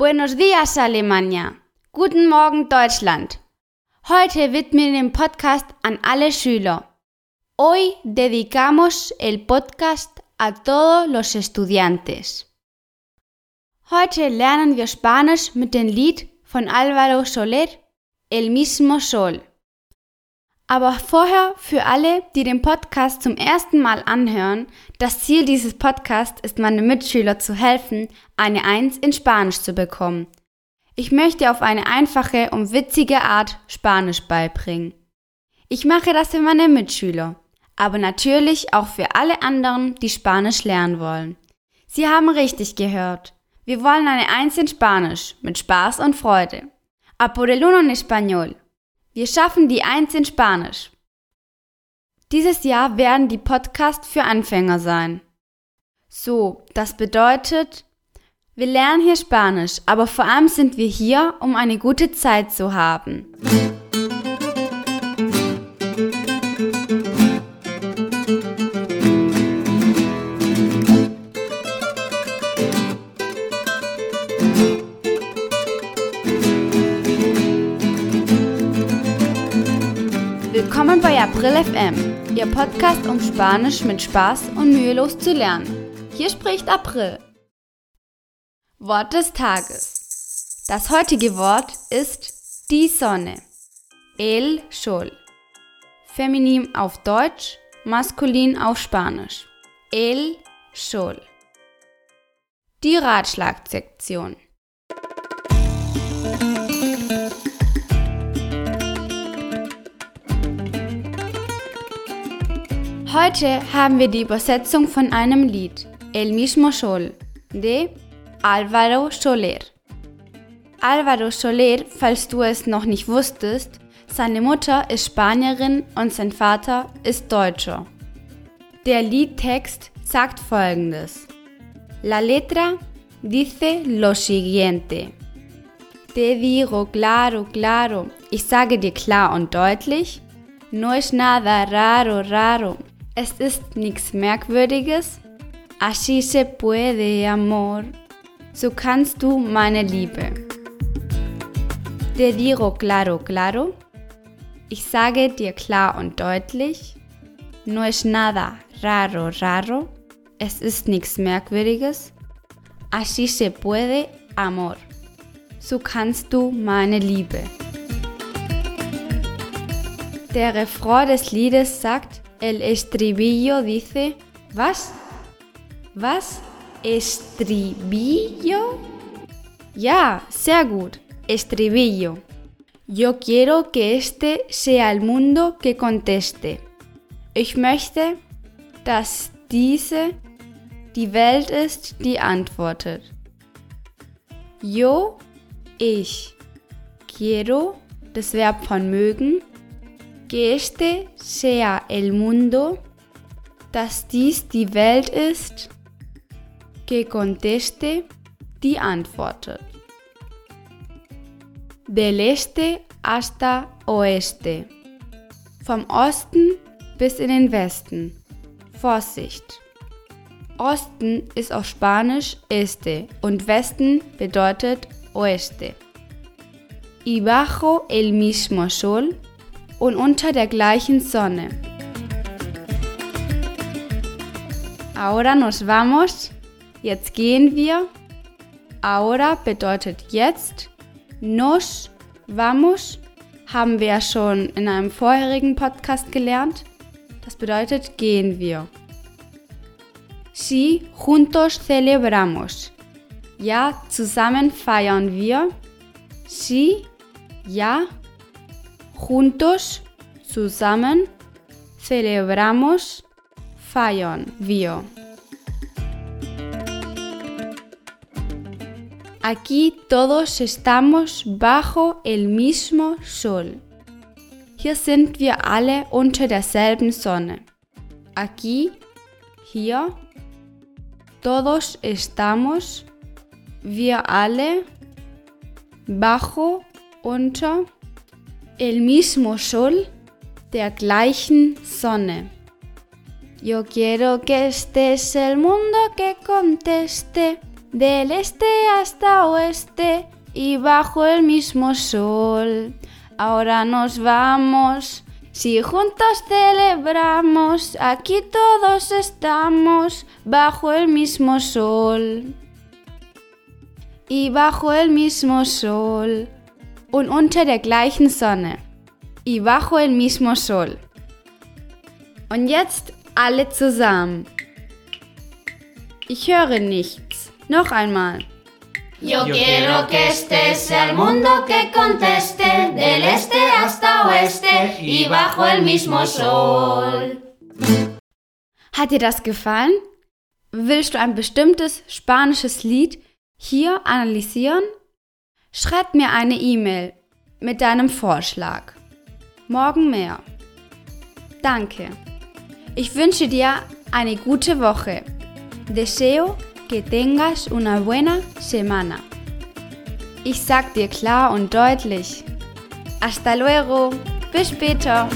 Buenos días, Alemania. Guten Morgen, Deutschland. Heute widmen den Podcast an alle Schüler. Hoy dedicamos el podcast a todos los estudiantes. Heute lernen wir Spanisch mit dem Lied von Álvaro Soler, El mismo Sol. Aber vorher für alle, die den Podcast zum ersten Mal anhören, das Ziel dieses Podcasts ist, meinen Mitschüler zu helfen, eine Eins in Spanisch zu bekommen. Ich möchte auf eine einfache und witzige Art Spanisch beibringen. Ich mache das für meine Mitschüler, aber natürlich auch für alle anderen, die Spanisch lernen wollen. Sie haben richtig gehört. Wir wollen eine Eins in Spanisch mit Spaß und Freude. A por el uno en español. Wir schaffen die Eins in Spanisch. Dieses Jahr werden die Podcasts für Anfänger sein. So, das bedeutet, wir lernen hier Spanisch, aber vor allem sind wir hier, um eine gute Zeit zu haben. Willkommen bei April FM, Ihr Podcast, um Spanisch mit Spaß und mühelos zu lernen. Hier spricht April. Wort des Tages. Das heutige Wort ist die Sonne. El Sol. Feminin auf Deutsch, maskulin auf Spanisch. El Sol. Die Ratschlagsektion. Heute haben wir die Übersetzung von einem Lied, El mismo Sol, de Álvaro Soler. Álvaro Soler, falls du es noch nicht wusstest, seine Mutter ist Spanierin und sein Vater ist Deutscher. Der Liedtext sagt folgendes. La letra dice lo siguiente. Te digo claro, claro, ich sage dir klar und deutlich, no es nada raro, raro, es ist nichts Merkwürdiges. Así se puede, amor. So kannst du meine Liebe. Te digo claro, claro. Ich sage dir klar und deutlich. No es nada raro, raro. Es ist nichts Merkwürdiges. Así se puede, amor. So kannst du meine Liebe. Der Refrain des Liedes sagt, El estribillo dice, ¿vas? ¿Was? ¿Estribillo? Ja, sehr gut. Estribillo. Yo quiero que este sea el mundo que conteste. Ich möchte, dass diese die Welt ist, die antwortet. Yo, ich. Quiero, das Verb von mögen, que este sea el mundo, dass dies die Welt ist, que conteste, die antwortet. Del este hasta oeste. Vom Osten bis in den Westen. Vorsicht. Osten ist auf Spanisch este und Westen bedeutet oeste. Y bajo el mismo sol und unter der gleichen Sonne. Ahora nos vamos. Jetzt gehen wir. Ahora bedeutet jetzt. Nos vamos haben wir ja schon in einem vorherigen Podcast gelernt. Das bedeutet gehen wir. Si juntos celebramos. Ja, zusammen feiern wir. Si, ja, Juntos, zusammen, celebramos, feiern wir. Aquí todos estamos bajo el mismo Sol. Hier sind wir alle unter derselben Sonne. Aquí, hier, todos estamos, wir alle, bajo, unter, el mismo sol, der gleichen Sonne. Yo quiero que este es el mundo que conteste. del este hasta oeste y bajo el mismo sol. Ahora nos vamos, si juntos celebramos, aquí todos estamos bajo el mismo sol. Y bajo el mismo sol und unter der gleichen Sonne. Y bajo el mismo sol. Und jetzt alle zusammen. Ich höre nichts. Noch einmal. Yo quiero que este sea el mundo que conteste del este hasta oeste y bajo el mismo sol. Hat dir das gefallen? Willst du ein bestimmtes spanisches Lied hier analysieren? Schreib mir eine E-Mail mit deinem Vorschlag. Morgen mehr. Danke. Ich wünsche dir eine gute Woche. Deseo que tengas una buena semana. Ich sag dir klar und deutlich. Hasta luego. Bis später.